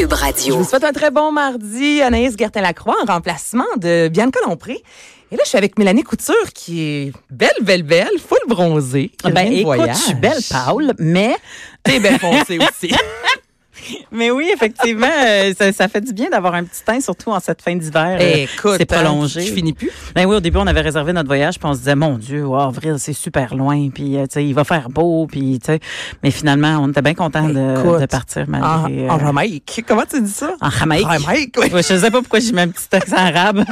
Cube Je vous souhaite un très bon mardi. Anaïs Gertin-Lacroix en remplacement de Bianca Lompré. Et là, je suis avec Mélanie Couture qui est belle, belle, belle, full bronzée. qui Ben écoute, voyage. je suis belle, Paul, mais T'es belle foncée aussi. Mais oui, effectivement, euh, ça, ça fait du bien d'avoir un petit teint, surtout en cette fin d'hiver. euh, Écoute, c'est prolongé. hein, Je finis plus. Ben oui, au début, on avait réservé notre voyage, puis on se disait, mon Dieu, wow, avril, c'est super loin, puis euh, tu sais, il va faire beau, puis tu sais, mais finalement, on était bien content de, partir En, malgré. en euh, Jamaïque. Comment tu dis ça? en Jamaïque. En Jamaïque, oui. Ouais, je sais pas pourquoi j'ai mis un petit accent arabe.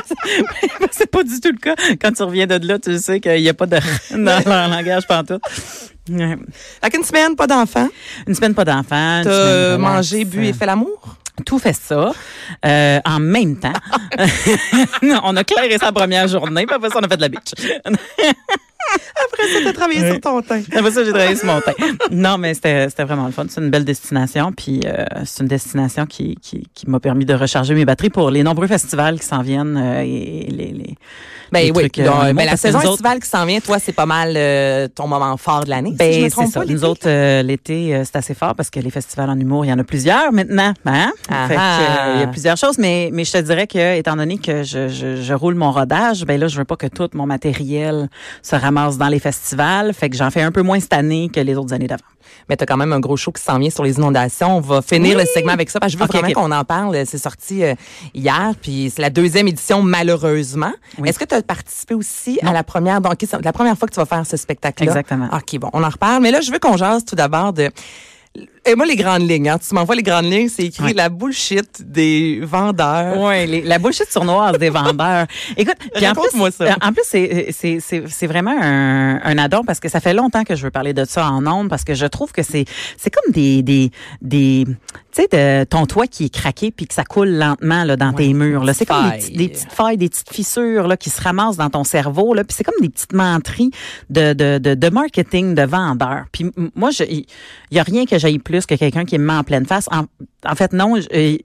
c'est pas du tout le cas. Quand tu reviens de là, tu sais qu'il n'y a pas de dans leur langage pantoute. Ouais. Fait qu'une semaine, pas d'enfant? Une semaine pas d'enfant. T'as mangé, bu et fait l'amour? Tout fait ça euh, en même temps. on a clairé sa première journée, puis après ça, on a fait de la beach. Après ça, t'as travaillé sur ton teint. Après ça, j'ai travaillé sur mon teint. Non, mais c'était c'était vraiment le fun. C'est une belle destination, puis euh, c'est une destination qui, qui, qui m'a permis de recharger mes batteries pour les nombreux festivals qui s'en viennent euh, et les, les, Ben oui, trucs, euh, donc, ben, la saison autres- estivale qui s'en vient, toi, c'est pas mal euh, ton moment fort de l'année. Ben, si c'est ça. pas, Nous autres, euh, l'été, euh, c'est assez fort parce que les festivals en humour, il y en a plusieurs maintenant. Hein? Ah Fait que, ah. euh, il y a plusieurs choses, mais, mais je te dirais que, étant donné que je, je, je roule mon rodage, ben là, je veux pas que tout mon matériel se ramasse dans les festivals. Fait que j'en fais un peu moins cette année que les autres années d'avant. Mais t'as quand même un gros show qui s'en vient sur les inondations. On va finir le segment avec ça parce que je veux Ok, vraiment qu'on en parle. C'est sorti euh, hier, puis c'est la deuxième édition malheureusement. Oui. Est-ce que tu as participé aussi à la première? Donc la première fois que tu vas faire ce spectacle-là? Exactement. OK, bon, on en reparle. Mais là, je veux qu'on jase tout d'abord de et moi, les grandes lignes, hein. tu m'envoies les grandes lignes, c'est écrit Ouais. la bullshit des vendeurs. Oui, la bullshit sournoise des vendeurs. Écoute, en plus, ça. euh, en plus c'est c'est vraiment un, un addon parce que ça fait longtemps que je veux parler de ça en ondes parce que je trouve que c'est comme des des des tu sais de ton toit qui est craqué puis que ça coule lentement là dans tes murs c'est comme des, petites failles, des petites fissures là qui se ramassent dans ton cerveau là, puis c'est comme des petites menteries de de de, de marketing de vendeurs. Puis moi il y a rien que j'aille plus que quelqu'un qui me met en pleine face. En, en fait non, euh,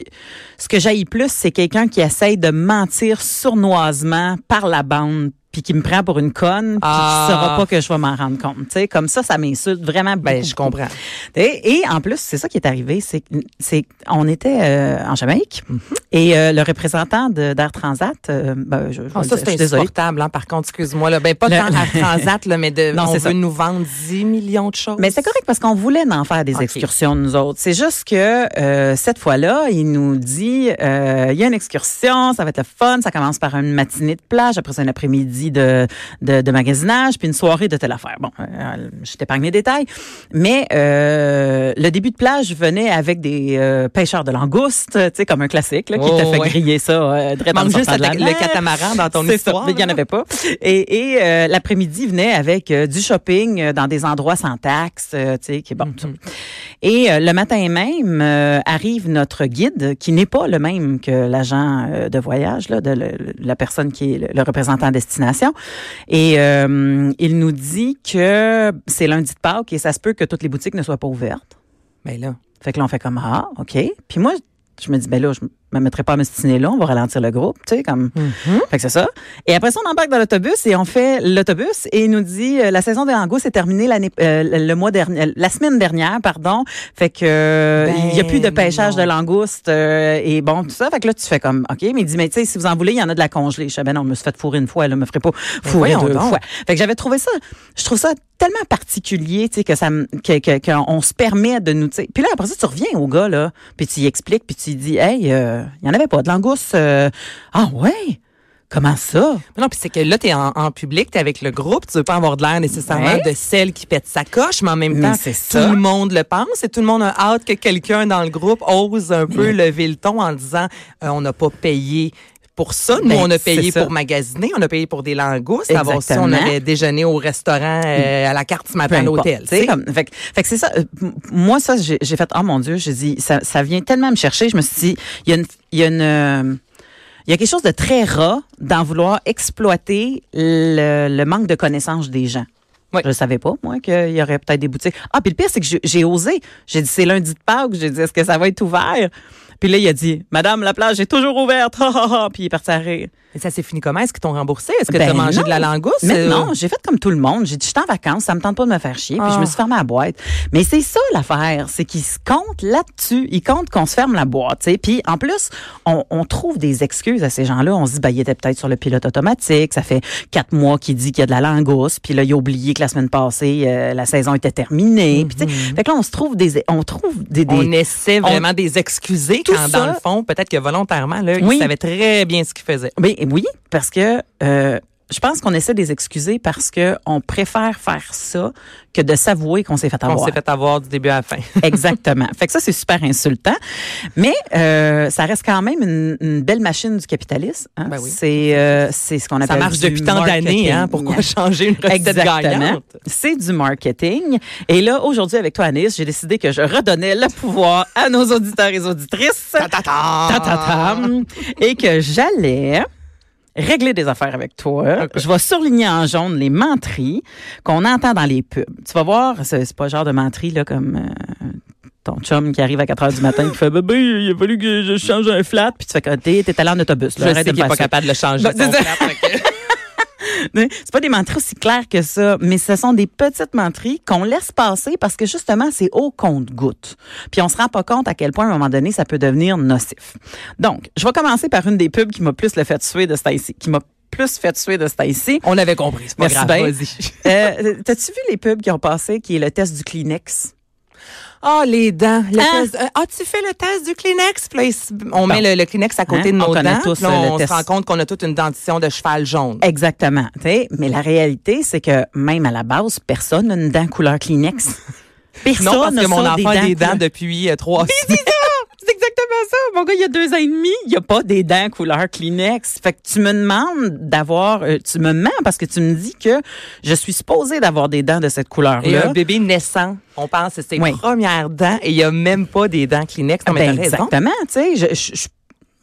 ce que j'aille plus c'est quelqu'un qui essaye de mentir sournoisement par la bande puis qui me prend pour une conne, puis Ah. qui saura pas que je vais m'en rendre compte. Tu sais, comme ça, ça m'insulte vraiment beaucoup. Ben, je comprends. Et, et en plus, c'est ça qui est arrivé, c'est c'est on était euh, en Jamaïque Mm-hmm. et euh, le représentant d'Air Transat, euh, ben, je, je vais ça, c'est insupportable, hein, par contre, excuse-moi. Là. Ben, pas Le- tant à Transat, là, mais de, Non, on c'est veut ça. nous vendre 10 millions de choses. Mais c'est correct parce qu'on voulait en faire des excursions nous autres. C'est juste que euh, cette fois-là, il nous dit euh, il y a une excursion, ça va être le fun, ça commence par une matinée de plage, après ça un après-midi de, de de magasinage, puis une soirée de telle affaire. Bon, euh, je t'épargne les détails, mais euh, le début de plage venait avec des euh, pêcheurs de langoustes, tu sais comme un classique là, qui Oh, te fait ouais. griller ça euh, Manque le juste la le catamaran dans ton histoire. il y en avait pas. Et, et euh, l'après-midi venait avec euh, du shopping euh, dans des endroits sans taxes, euh, tu sais, qui est bon. ça. Et euh, le matin même euh, arrive notre guide, qui n'est pas le même que l'agent euh, de voyage, là, de le- la personne qui est le, le représentant destination. Et euh, il nous dit que c'est lundi de Pâques et ça se peut que toutes les boutiques ne soient pas ouvertes. Ben là. Fait que là, on fait comme, ah, OK. Puis moi, je me dis, ben là, je me mettrai pas à me stiner là, on va ralentir le groupe, tu sais, comme. Fait que c'est ça. Et après ça, on embarque dans l'autobus et on fait l'autobus et il nous dit, euh, la saison des langoustes est terminée l'année, euh, le mois dernier, la semaine dernière, pardon. Fait que, euh, Ben il y a plus de pêchage non. de langoustes euh, et bon, tout ça. Fait que là, tu fais comme, OK. Mais il dit, mais tu sais, si vous en voulez, il y en a de la congelée. Je sais, ben non, je me suis fait fourrer une fois, là, me ferai pas fourrer deux fois. Fait que j'avais trouvé ça, je trouve ça tellement particulier, tu sais, que ça, me- que, que, qu'on se permet de nous, tu sais. Puis là, après ça, tu reviens au gars, là, puis tu y expliques, puis tu dis, hey, euh, il y en avait pas de langoustes. euh, ah ouais? Comment ça? Mais Non, puis c'est que là, tu es en, en public, tu es avec le groupe, tu veux pas avoir de l'air nécessairement Ouais. de celle qui pète sa coche, mais en même Mais temps, tout le monde le pense et tout le monde a hâte que quelqu'un dans le groupe ose un peu lever le ton en disant euh, on n'a pas payé pour ça. Nous, Ben, on a payé c'est pour magasiner, on a payé pour des langoustes. Avant ça, on avait déjeuné au restaurant euh, à la carte ce matin à l'hôtel. sais. comme, fait, que- fait c'est ça. euh, moi, ça, j'ai fait, oh mon Dieu, j'ai dit, ça, ça vient tellement me chercher. Je me suis dit, il y a une, il y a une, il y a quelque chose de très rat d'en vouloir exploiter le, le manque de connaissance des gens. Oui. Je savais pas, moi, qu'il y aurait peut-être des boutiques. Ah, puis le pire, c'est que j'ai- j'ai osé. J'ai dit, c'est lundi de Pâques. J'ai dit, est-ce que ça va être ouvert? Puis là, il a dit, Madame, la plage est toujours ouverte. Puis il est parti à rire. Et ça s'est fini comment? Est-ce qu'ils t'ont remboursé? Est-ce que Ben tu as mangé non. de la langouste? Mais non, j'ai fait comme tout le monde. J'ai dit, je suis en vacances, ça me tente pas de me faire chier. Puis Ah. je me suis fermé la boîte. Mais c'est ça l'affaire, c'est qu'ils se comptent là-dessus. Ils comptent qu'on se ferme la boîte. tu sais. Puis en plus, on, on trouve des excuses à ces gens-là. On se dit, ben, il était peut-être sur le pilote automatique. Ça fait quatre mois qu'il dit qu'il y a de la langouste. Puis là, il a oublié que la semaine passée, euh, la saison était terminée. Puis tu sais, fait que là, on se trouve des, on trouve des, des- On essaie vraiment des Tout quand, ça- dans le fond, peut-être que volontairement, là, Oui. ils savaient très bien ce qu'ils faisaient. Ben, oui, parce que euh, je pense qu'on essaie de les excuser parce que on préfère faire ça que de s'avouer qu'on s'est fait On avoir. s'est fait avoir du début à la fin. Exactement. fait que ça, c'est super insultant. Mais euh, ça reste quand même une, une belle machine du capitalisme. hein. Ben oui. C'est euh, c'est ce qu'on appelle Ça marche du depuis tant d'années, hein? Pourquoi changer une recette Exactement. gagnante? C'est du marketing. Et là, aujourd'hui, avec toi, Anis, j'ai décidé que je redonnais le pouvoir à nos auditeurs et auditrices. Ta-ta-ta! Ta-ta-tam. et que j'allais régler des affaires avec toi. Je vais surligner en jaune les menteries qu'on entend dans les pubs. Tu vas voir, c'est pas le genre de menterie là comme euh, ton chum qui arrive à 4 heures du matin qui fait bébé, il a fallu que je change un flat puis tu fais que t'es t'es allé en autobus. Je sais qu'il n'est pas capable de le changer. Ben, c'est Mais C'est pas des menteries aussi claires que ça, mais ce sont des petites menteries qu'on laisse passer parce que justement, c'est au compte-goutte. Puis on se rend pas compte à quel point, à un moment donné, ça peut devenir nocif. Donc, je vais commencer par une des pubs qui m'a plus le fait suer de Stacy, qui m'a plus fait suer de Stacy. On avait compris, c'est pas Merci grave. Vas-y. Euh, T'as-tu vu les pubs qui ont passé, qui est le test du Kleenex? Ah, les dents. Le Hein? test- Ah, tu fais le test du Kleenex? Puis là, il- on met le, le Kleenex à côté Hein? de On nos connaît dents. tous, là, on se rend compte qu'on a toute une dentition de cheval jaune. Exactement. Mais la réalité, c'est que même à la base, personne n'a une dent couleur Kleenex. Personne non, parce que mon enfant a des dents depuis euh, trois semaines. C'est exactement ça. Mon gars, il y a deux ans et demi, il n'y a pas des dents couleur Kleenex. Fait que tu me demandes d'avoir, euh, tu me mens parce que tu me dis que je suis supposée d'avoir des dents de cette Et couleur-là. un bébé naissant, on pense que c'est ses Oui. premières dents et il n'y a même pas des dents Kleenex. Non, mais Ben, exactement, tu sais, je, je, je-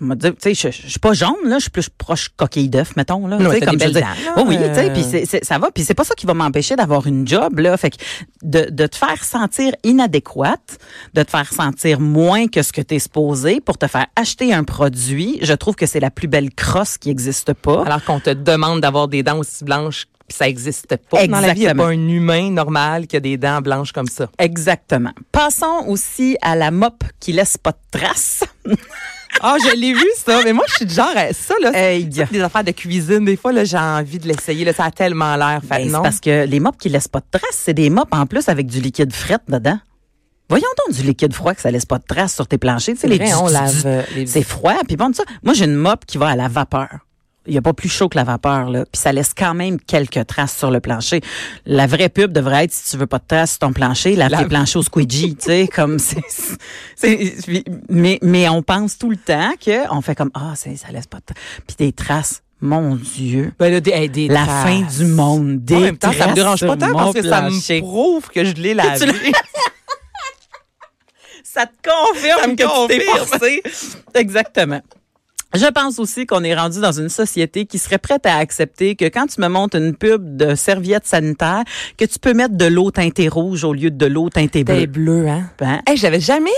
tu sais, je, je suis pas jaune là, je suis plus proche coquille d'œuf, mettons là. T'as des je dis. là, oui, tu sais, puis ça va, puis c'est pas ça qui va m'empêcher d'avoir une job là. Fait que de, de te faire sentir inadéquate, de te faire sentir moins que ce que tu es supposé pour te faire acheter un produit, je trouve que c'est la plus belle crosse qui existe pas. Alors qu'on te demande d'avoir des dents aussi blanches, puis ça n'existe pas. Dans la vie, il n'y a Exactement. pas un humain normal qui a des dents blanches comme ça. Exactement. Passons aussi à la mop qui laisse pas de traces. Ah, je l'ai vu, ça. Mais moi, je suis du genre, à ça, là. Hey. des affaires de cuisine. Des fois, là, j'ai envie de l'essayer. Là, ça a tellement l'air. Fait Ben, non? parce que les mops qui laissent pas de traces, c'est des mops en plus avec du liquide fret dedans. Voyons donc du liquide froid que ça laisse pas de traces sur tes planchers. Tu sais, les vrai, du- on du- lave, du- euh, les- C'est froid. Puis bon, ça, moi j'ai une mop qui va à la vapeur. Il n'y a pas plus chaud que la vapeur, là. Puis ça laisse quand même quelques traces sur le plancher. La vraie pub devrait être, si tu veux pas de traces sur ton plancher, lave Lave. tes planchers au squeegee, tu sais, comme c'est, mais, mais on pense tout le temps que on fait comme, ah, c'est ça laisse pas de traces. Puis des traces, mon Dieu. Ben, là, des, hey, des La traces. fin du monde. Des En même temps, ça me dérange pas tant parce que ça plancher. me prouve que je l'ai lavé. Ça te confirme Ça me que tu t'es confirme. Exactement. Je pense aussi qu'on est rendu dans une société qui serait prête à accepter que quand tu me montes une pub de serviettes sanitaires, que tu peux mettre de l'eau teintée rouge au lieu de l'eau teintée bleue. bleu, hein? Ben, Hey, j'avais jamais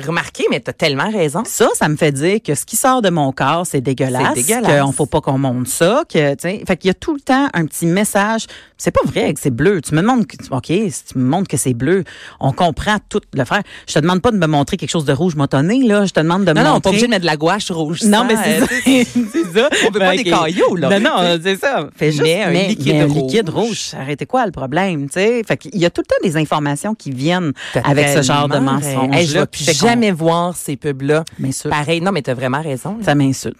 remarqué, mais t'as tellement raison. ça, ça me fait dire que ce qui sort de mon corps, c'est dégueulasse. C'est dégueulasse. Qu'on faut pas qu'on monte ça. Que, tu fait qu'il y a tout le temps un petit message. C'est pas vrai que c'est bleu. Tu me demandes, que, OK, si tu me montres que c'est bleu, on comprend tout le faire. Je te demande pas de me montrer quelque chose de rouge motonné, là. Je te demande de me Non, non, on n'est pas montrer. obligé de mettre de la gouache rouge. Non, sang, mais c'est euh, ça. tu sais. c'est ça. On veut pas des cailloux, là. Non, non, c'est ça. Fais juste Mais un liquide mais un rouge. liquide rouge. Arrêtez quoi le problème, tu sais? Fait qu'il y a tout le temps des informations qui viennent T'as avec ce genre de tellement mensonges. raison. Hey, je vais plus jamais voir ces pubs-là. Pareil, non, mais t'as vraiment raison. là. ça m'insulte.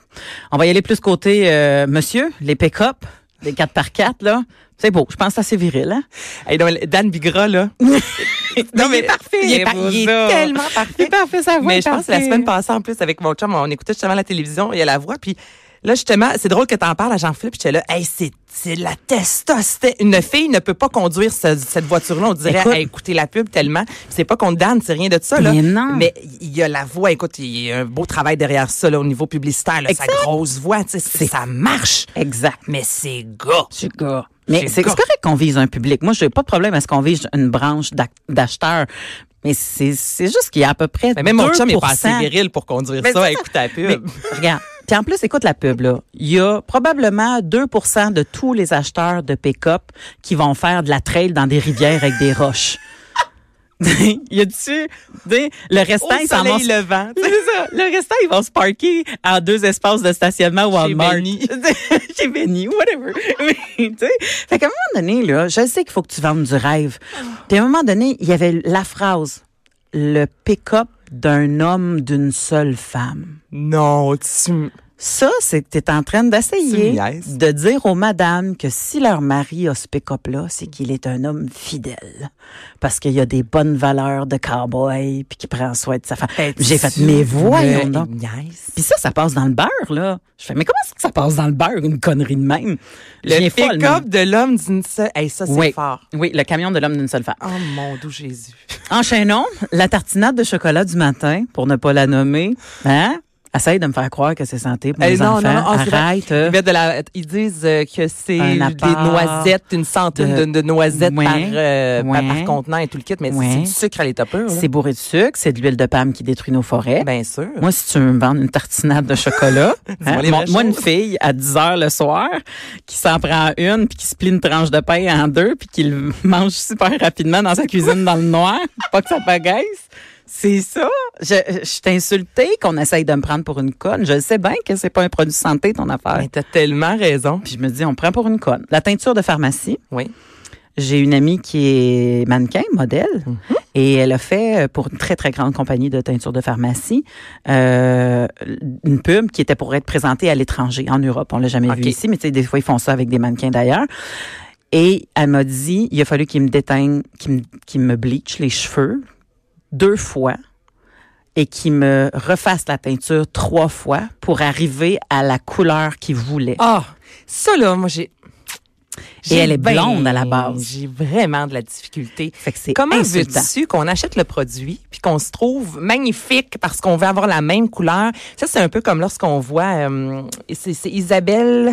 On va y aller plus côté euh, monsieur, les pick-up, les 4x4, là. C'est beau. Je pense que c'est assez viril, hein? Hey, non, mais Dan Bigra, là. non, mais il est parfait. Il est, par- il est tellement parfait. parfait, ça Mais je pense que la semaine passée, en plus, avec mon chum, on écoutait justement la télévision, il y a la voix, puis Là, justement, c'est drôle que t'en parles à Jean-Philippe. J'étais là, hey, c'est, c'est la testostérone. Une fille ne peut pas conduire ce- cette voiture-là. On dirait, Écoute. hey, écoutez la pub tellement. C'est pas qu'on c'est rien de ça, là. Mais non. Mais il y a la voix. Écoute, il y a un beau travail derrière ça, là, au niveau publicitaire, là, sa grosse voix, tu ça marche. Exact. Mais c'est gars. C'est gars. Mais C'est correct qu'on vise un public. Moi, j'ai pas de problème à ce qu'on vise une branche d'ac- d'acheteurs. Mais c'est c'est juste qu'il y a à peu près Mais même mon chum est pas 2%. assez viril pour conduire Mais ça, c'est écoute la pub. Mais, regarde. Puis en plus, écoute la pub, là. Il y a probablement 2% de tous les acheteurs de pick-up qui vont faire de la trail dans des rivières avec des roches. y a-tu, des- le restant, Au ils s'en vont. levant. C'est ça. Le restant, ils vont se parker en deux espaces de stationnement Walmart. Benny. Chez Benny, whatever. Mais, tu sais, fait qu'à un moment donné, là, je sais qu'il faut que tu vendes du rêve. Puis à un moment donné, il y avait la phrase, le pick-up d'un homme d'une seule femme. Non, tu... Ça, c'est que tu es en train d'essayer de dire aux madames que si leur mari a ce pick-up-là, c'est qu'il est un homme fidèle. Parce qu'il a des bonnes valeurs de cowboy, puis qu'il prend soin de sa femme. J'ai fait, mais voyons donc. Puis ça, ça passe dans le beurre, là. Je fais, mais comment est-ce que ça passe dans le beurre, une connerie de même? Le pick-up de l'homme d'une seule... Hey, ça, c'est Oui. fort. Oui, le camion de l'homme d'une seule femme. Oh, mon doux Jésus. Enchaînons. La tartinade de chocolat du matin, pour ne pas la nommer. Hein? Essaye de me faire croire que c'est santé pour les non, enfants. non, non. Arrête. Ils, mettent de la- ils disent euh, que c'est des noisettes, une centaine de, de- de noisettes par, euh, par, contenant et tout le kit, mais c'est du sucre à l'état pur. C'est bourré de sucre, c'est de l'huile de palme qui détruit nos forêts. Bien sûr. Moi, si tu veux me vendre une tartinade de chocolat, hein, montre-moi une fille à 10 heures le soir qui s'en prend une, puis qui se plie une tranche de pain en deux, puis qui le mange super rapidement dans sa cuisine dans le noir, pas que ça pagaisse. C'est ça. Je, je t'ai insulté qu'on essaye de me prendre pour une conne. Je sais bien que c'est pas un produit de santé, ton affaire. Mais t'as tellement raison. Puis je me dis, on me prend pour une conne. La teinture de pharmacie, Oui. j'ai une amie qui est mannequin, modèle, et elle a fait euh, pour une très, très grande compagnie de teinture de pharmacie euh, une pub qui était pour être présentée à l'étranger, en Europe. On l'a jamais vu ici, mais tu sais, des fois, ils font ça avec des mannequins d'ailleurs. Et elle m'a dit, il a fallu qu'il me déteigne, qu'il me, bleach les cheveux deux fois et qu'il me refasse la teinture trois fois pour arriver à la couleur qu'il voulait. Ah, ça là, moi j'ai. Et elle est ben- blonde à la base. J'ai vraiment de la difficulté. Fait que Comment veux-tu qu'on achète le produit puis qu'on se trouve magnifique parce qu'on veut avoir la même couleur? Ça, c'est un peu comme lorsqu'on voit, euh, c'est Isabelle,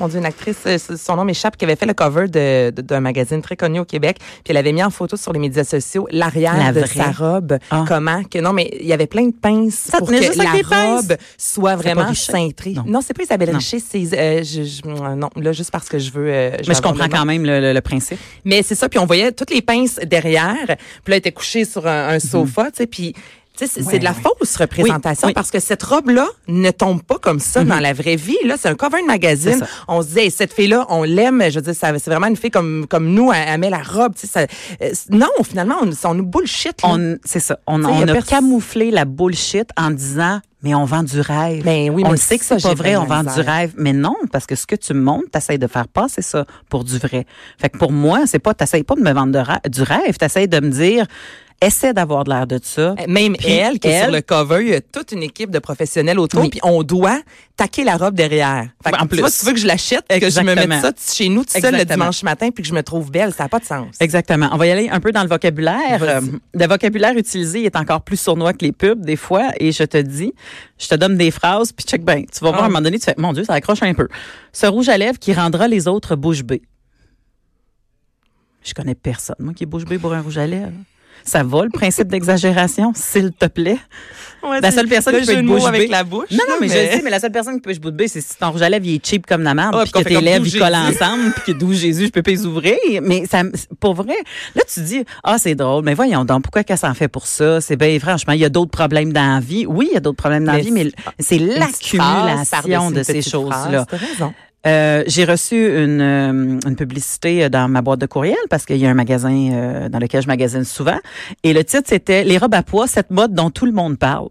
mon Dieu, une actrice, euh, son nom m'échappe, qui avait fait le cover de- de- d'un magazine très connu au Québec, puis elle avait mis en photo sur les médias sociaux l'arrière La de vraie? sa robe. Ah. Comment que non, mais il y avait plein de pinces Ça pour que juste la des pinces? robe soit vraiment cintrée. Non. Non, c'est pas Isabelle Non. Richer, c'est euh, je, je- non, là juste parce que je veux. euh, Mais je comprends quand même le, le- le principe. Mais c'est ça, puis on voyait toutes les pinces derrière. Puis là, elle était couchée sur un, un sofa, tu sais, puis... C'est Ouais, de la ouais. fausse représentation Oui, oui. parce que cette robe-là ne tombe pas comme ça dans la vraie vie. Là, c'est un cover de magazine. On se dit, hey, cette fille-là, on l'aime. Je veux dire, c'est vraiment une fille comme comme nous. Elle, elle met la robe. Ça, euh, non, finalement, on, on nous bullshit. C'est ça. On, a camouflé la bullshit en disant, mais on vend du rêve. Ben oui, on mais le sait que c'est pas vrai, on vend du rêve. Mais non, parce que ce que tu me montres, t'essayes de faire passer ça pour du vrai. Fait que pour moi, c'est pas, t'essayes pas de me vendre de du rêve, t'essayes de me dire, essaie d'avoir de l'air de ça. Même Puis elle, qui est sur le cover, il y a toute une équipe de professionnels autour, Oui. puis on doit taquer la robe derrière. Fait que En tu vois, plus. tu veux que je l'achète, que je me mette ça chez nous tout seul le dimanche matin, puis que je me trouve belle, ça n'a pas de sens. Exactement. On va y aller un peu dans le vocabulaire. Euh, le vocabulaire utilisé est encore plus sournois que les pubs des fois. Et je te dis, je te donne des phrases, puis check bien. Tu vas voir Ah. à un moment donné, tu fais, mon Dieu, ça accroche un peu. Ce rouge à lèvres qui rendra les autres bouche bée. Je connais personne, moi, qui est bouche bée pour un rouge à lèvres. Ça va, le principe d'exagération, s'il te plaît? La seule personne qui peut être bouche avec bée. la bouche. Non, non, mais, je le mais la seule personne qui peut être bouche bée, c'est si ton rouge à lèvres, il est cheap comme la merde, Ah, puis que tes lèvres, ils collent ensemble, puis que d'où Jésus, je peux pas les ouvrir. Mais ça, pour vrai, là, tu dis, ah, c'est drôle, mais voyons donc, pourquoi qu'elle s'en fait pour ça? C'est bien, franchement, il y a d'autres problèmes dans la vie. Oui, il y a d'autres problèmes dans la Mais vie, mais c'est l'accumulation de ces choses-là. Euh, j'ai reçu une, euh, une publicité dans ma boîte de courriel parce qu'il y a un magasin euh, dans lequel je magasine souvent. Et le titre, c'était Les robes à poids, cette mode dont tout le monde parle.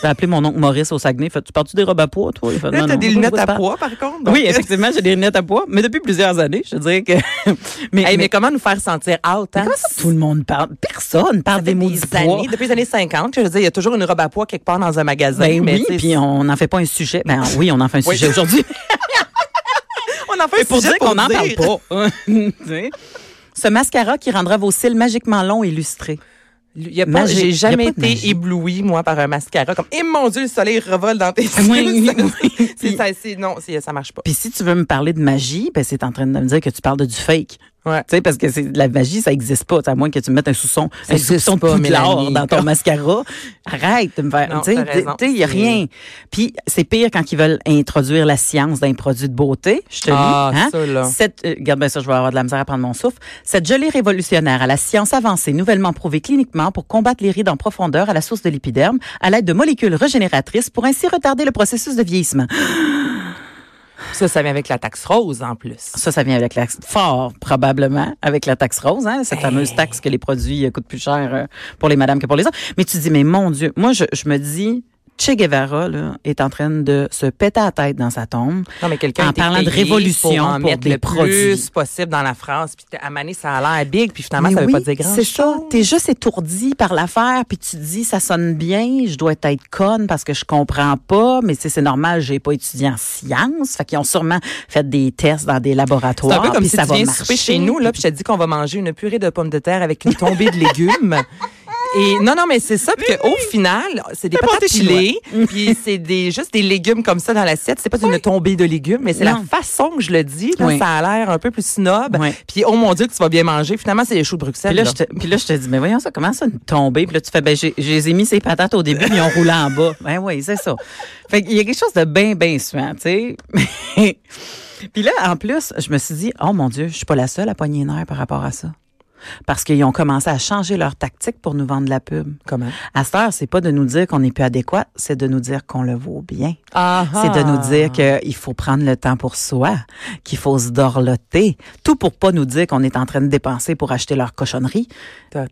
J'ai appelé mon oncle Maurice au Saguenay. Fait, tu portes des robes à poids, toi? Il fait, Là, t'as des lunettes à poids, par contre. donc- Oui, effectivement, j'ai des lunettes à poids, mais depuis plusieurs années, je dirais que. mais, Hey, mais mais- comment nous faire sentir out, hein? comment ça, tout le monde parle? Personne parle des mots des poids. années, depuis les années 50, je veux dire, il y a toujours une robe à poids quelque part dans un magasin. Ben mais oui, puis on n'en fait pas un sujet. Ben oui, on en fait un sujet aujourd'hui. on en fait un pour dire qu'on n'en parle pas. Ce mascara qui rendra vos cils magiquement longs et Magie. j'ai jamais été magie. ébloui, moi, par un mascara. Comme, eh mon Dieu, le soleil revole dans tes cils. Oui, Ça- oui. c'est- ça, non, ça marche pas. Puis si tu veux me parler de magie, ben c'est en train de me dire que tu parles de du fake. Ouais. Tu sais, parce que c'est de la magie, ça existe pas. À moins que tu mettes un soupçon, Ça un soupçon de dans ton mascara. Arrête de me faire. Tu sais, il y a rien. Puis c'est pire quand ils veulent introduire la science d'un produit de beauté. Je te Ah, lis. Hein? ça, là. Cette, euh, regarde bien ça, je vais avoir de la misère à prendre mon souffle. Cette gelée révolutionnaire à la science avancée, nouvellement prouvée cliniquement pour combattre les rides en profondeur à la source de l'épiderme, à l'aide de molécules régénératrices pour ainsi retarder le processus de vieillissement. Ça, ça vient avec la taxe rose, en plus. Ça, ça vient avec la fort probablement avec la taxe rose, hein, cette fameuse taxe que les produits euh, coûtent plus cher euh, pour les madames que pour les hommes. Mais tu dis, mais mon Dieu, moi je, je me dis, Che Guevara là, est en train de se péter la tête dans sa tombe. Non, mais quelqu'un En parlant de révolution pour en pour mettre des le produits. plus possible dans la phrase. Puis à Mané, ça a l'air big, puis finalement, Mais ça veut oui, pas dire grand C'est ça. T'es juste étourdi par l'affaire, puis tu te dis, ça sonne bien, je dois être conne parce que je comprends pas, mais c'est normal, j'ai pas étudié en sciences. Fait qu'ils ont sûrement fait des tests dans des C'est laboratoires. un peu comme puis si ça tu va marcher. chez nous, là, puis je te dis qu'on va manger une purée de pommes de terre avec une tombée de légumes. Et non, non, mais c'est ça, puis qu'au final, c'est des patates pilées, puis c'est des, juste des légumes comme ça dans l'assiette. C'est pas une tombée de légumes, mais c'est la façon que je le dis. Là, Oui. Ça a l'air un peu plus snob. Oui. Puis, oh mon Dieu, que tu vas bien manger. Finalement, c'est les choux de Bruxelles. Puis là, là. je te, puis là, je te dis, mais voyons ça, comment ça, une tombée? Puis là, tu fais, ben, j'ai, mis ces patates au début, puis ils ont roulé en bas. Ben oui, c'est ça. Fait qu'il y a quelque chose de bien, bien suant, tu sais. puis là, en plus, je me suis dit, oh mon Dieu, je suis pas la seule à pogner une par rapport à ça. Parce qu'ils ont commencé à changer leur tactique pour nous vendre de la pub. Comment? À cette heure, c'est pas de nous dire qu'on n'est plus adéquat, c'est de nous dire qu'on le vaut bien. Ah, C'est de nous dire qu'il faut prendre le temps pour soi, qu'il faut se dorloter. Tout pour pas nous dire qu'on est en train de dépenser pour acheter leur cochonnerie.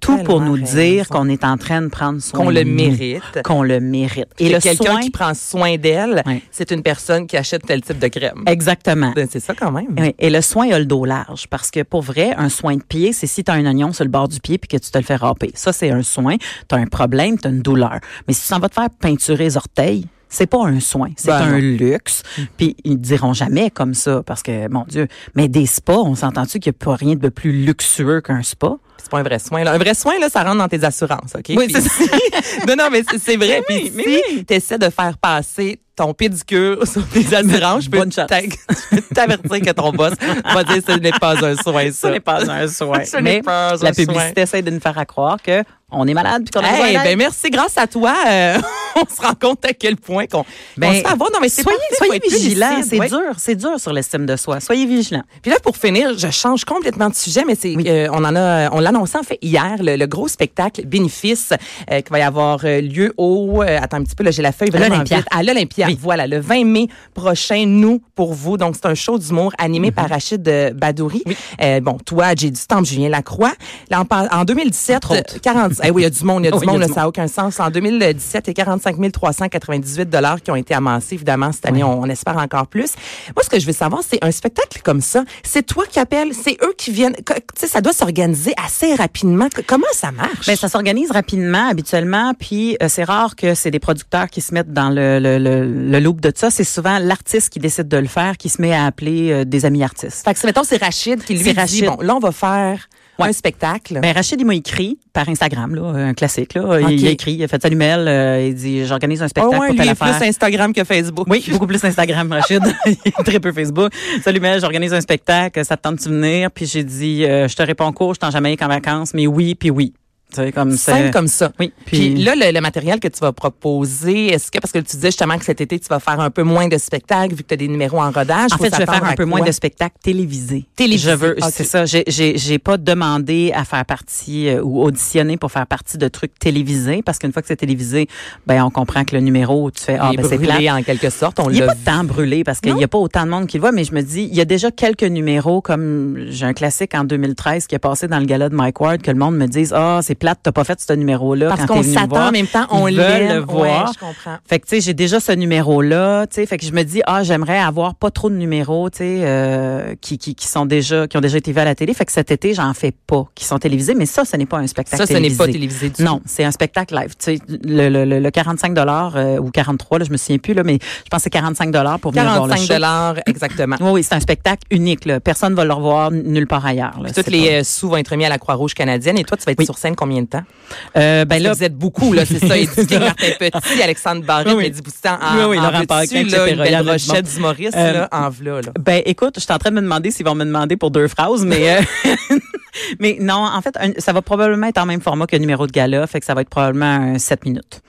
Tout pour nous dire qu'on est en train de prendre soin qu'on le mérite. Qu'on le mérite. Et Et le quelqu'un soin, qui prend soin d'elle, c'est une personne qui achète tel type de crème. exactement. Ben, C'est ça quand même. Et le soin a le dos large parce que pour vrai, un soin de pied, c'est si tu un oignon sur le bord du pied puis que tu te le fais râper. Ça, c'est un soin. Tu as un problème, tu as une douleur. Mais si tu s'en vas te faire peinturer les orteils, c'est pas un soin, c'est Ben un non. luxe. Puis ils diront jamais comme ça parce que, mon Dieu, mais des spas, on s'entend-tu qu'il n'y a pas rien de plus luxueux qu'un spa? C'est pas un vrai soin. Là. Un vrai soin, là, ça rentre dans tes assurances, OK? Oui, c'est si- non, non, mais c'est- vrai. Mais Puis oui, si tu essaies de faire passer ton pédicure sur tes assurances, je peux Bonne chance. t'a- je peux t'avertir que ton boss va dire ce n'est pas un soin, ça. Ce n'est pas un soin. Ce mais pas un la publicité essaie de nous faire à croire que on est malade puis qu'on a Hey, ben merci, grâce à toi, euh, on se rend compte à quel point qu'on Ben, se fait avoir. Non, mais c'est soyez, vigilants, c'est dur, c'est dur sur l'estime de soi. Soyez vigilants. Puis là, pour finir, je change complètement de sujet, mais c'est Oui. euh, on en a, on l'a annoncé en fait hier, le, le gros spectacle bénéfice euh, qui va y avoir euh, lieu au, euh, attends un petit peu, là j'ai la feuille vraiment vite, à l'Olympia. Oui. Voilà, le 20 mai prochain, nous pour vous. Donc c'est un show d'humour animé Mhm. par Rachid euh, Badouri. Euh, bon, toi, j'ai du temps, Julien Lacroix. Là, en, en 2017, Entre autres. euh, 40, eh oui, il y a du monde, il y a du Oui, a monde, du là, ça n'a aucun sens. En 2017, il y a 45 398 dollars qui ont été amassés. Évidemment, cette année, on, on espère encore plus. Moi, ce que je veux savoir, c'est un spectacle comme ça. C'est toi qui appelles, c'est eux qui viennent. Tu sais, ça doit s'organiser assez rapidement. Comment ça marche? Ben, ça s'organise rapidement, habituellement, puis euh, c'est rare que c'est des producteurs qui se mettent dans le, le, le, le loop de ça. C'est souvent l'artiste qui décide de le faire, qui se met à appeler euh, des amis artistes. fait que, mettons, c'est Rachid qui lui C'est dit, Rachid. bon, là, on va faire Ouais. un spectacle. Ben, Rachid, il m'a écrit par Instagram, là, un classique. Là. Il, il a écrit, il a fait salut Mel, euh, il dit j'organise un oh, spectacle ouais, pour lui plus. Instagram que Facebook. Oui, beaucoup plus Instagram, Rachid. Très peu Facebook. Salut Mel, j'organise un spectacle, ça te tente de venir? Puis j'ai dit, euh, je te réponds court, je t'en jamais en vacances, mais oui, puis oui. Comme c'est- Simple comme ça. Oui, Puis, puis- là, le, le matériel que tu vas proposer, est-ce que, parce que tu disais justement que cet été, tu vas faire un peu moins de spectacles vu que tu as des numéros en rodage. En fait, je vais faire un peu moins de spectacles télévisés. Télévisés, Je veux, c'est ça. J'ai, j'ai, j'ai pas demandé à faire partie euh, ou auditionner pour faire partie de trucs télévisés parce qu'une fois que c'est télévisé, ben on comprend que le numéro, tu fais ah ben c'est brûlé en quelque sorte. On Il n'y a pas temps brûlé parce qu'il n'y a pas autant de monde qui le voit, mais je me dis, il y a déjà quelques numéros comme j'ai un classique en 2013 qui est passé dans le gala de Mike Ward que le monde me dise ah c'est plate, t'as pas fait ce numéro-là. Parce qu'on s'attend en même temps, on le voir. Ouais, je comprends. Fait que tu sais, j'ai déjà ce numéro-là, tu sais, fait que je me dis ah, j'aimerais avoir pas trop de numéros, tu sais, euh, qui, qui qui sont déjà qui ont déjà été vus à la télé, fait que cet été, j'en fais pas qui sont télévisés, mais ça ce n'est pas un spectacle Ça, ce n'est pas télévisé du Non, c'est un spectacle live. Tu sais, le, le, le, le 45 dollars ou 43 là, je me souviens plus là, mais je pense que c'est 45 dollars pour venir voir le 45 show. dollars exactement. Oui, oui, c'est un spectacle unique. Là. Personne va le revoir nulle part ailleurs. Là. Toutes les pas- euh, sous vont être mis à la Croix-Rouge canadienne. Et toi, tu vas être Oui. sur scène combien de temps? Euh, ben Là, vous êtes beaucoup, là, c'est ça. King, Martin Petit, Alexandre Barrette, Oui. Eddie Boustan, en, Oui, oui, en Laurent Paquin, là, une belle monde. d'humoristes, Euh, là, en v'là, là. Ben, écoute, je suis en train de me demander s'ils vont me demander pour deux phrases, mais euh, mais non, en fait, un- ça va probablement être en même format que le numéro de gala, fait que ça va être probablement un 7 minutes.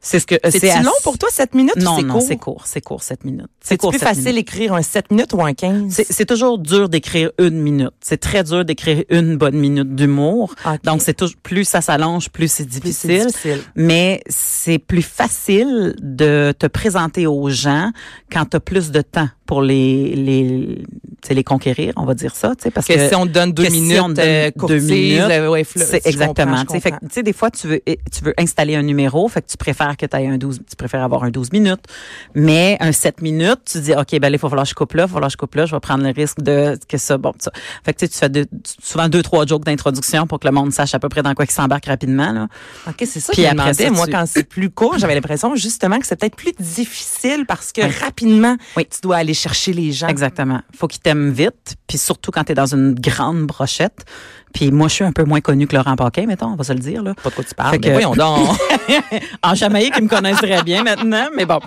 C'est ce que C'est-tu assez- long pour toi, 7 minutes? ou Non, c'est non, court? c'est court, c'est court, 7 minutes. C'est plus facile minutes. d'écrire un 7 minutes ou un 15? C'est c'est toujours dur d'écrire une minute. C'est très dur d'écrire une bonne minute d'humour. Donc, c'est toujours plus ça s'allonge, plus c'est c'est difficile. difficile. Mais c'est plus facile de te présenter aux gens quand tu as plus de temps pour les les les conquérir, on va dire ça, tu sais parce Que, que si on te donne deux si minutes, on te donne euh, deux courtise, minutes, euh, ouais, c'est exactement. Tu sais, des fois, tu veux, tu veux installer un numéro, fait que tu préfères que tu aies un 12, tu préfères avoir un 12 minutes. Mais un 7 minutes, tu dis, OK, ben il va falloir que je coupe là, il va falloir que je coupe là, je vais prendre le risque de, que ça, bon, ça. Fait que, tu fais deux- souvent deux, trois jokes d'introduction pour que le monde sache à peu près dans quoi il s'embarque rapidement, là. OK, c'est ça Puis que je me après demandais. ça, Moi, tu- quand c'est plus court, j'avais l'impression justement que c'est peut-être plus difficile parce que Oui. rapidement, Oui. tu dois aller chercher les gens. Exactement. Faut qu'ils t'aiment vite, puis surtout quand tu es dans une grande brochette. Puis moi, je suis un peu moins connu que Laurent Paquin, mettons, on va se le dire, là. Pas de quoi tu parles. Fait que- voyons donc. en Jamaïque, ils me connaissent très bien maintenant, mais bon.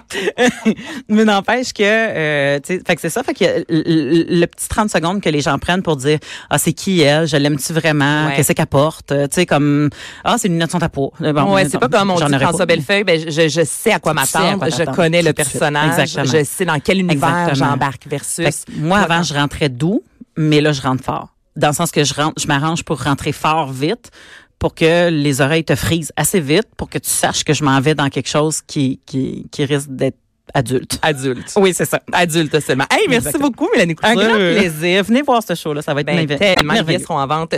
mais n'empêche que, euh, fait que c'est ça, fait que le, le- petit 30 secondes que les gens prennent pour dire, ah, c'est qui elle, je l'aime-tu vraiment, Ouais. qu'est-ce qu'elle porte, Euh, tu sais, comme, ah, c'est une lunettes sont à peau. Bon, ouais, c'est pas comme on dit François pas. Bellefeuille, ben, je, je sais à quoi m'attendre, je connais le personnage, Exactement. je sais dans quel univers j'embarque versus. Fait que moi, avant, je rentrais doux, mais là, je rentre fort. Dans le sens que je rentre, je m'arrange pour rentrer fort vite pour que les oreilles te frisent assez vite pour que tu saches que je m'en vais dans quelque chose qui, qui, qui risque d'être adulte. adulte. Oui, c'est ça. Adulte seulement. Hey, merci Exactement. beaucoup, Mélanie Un Couture. grand plaisir. Venez voir ce show-là. Ça va être Ben, tellement, billets seront en vente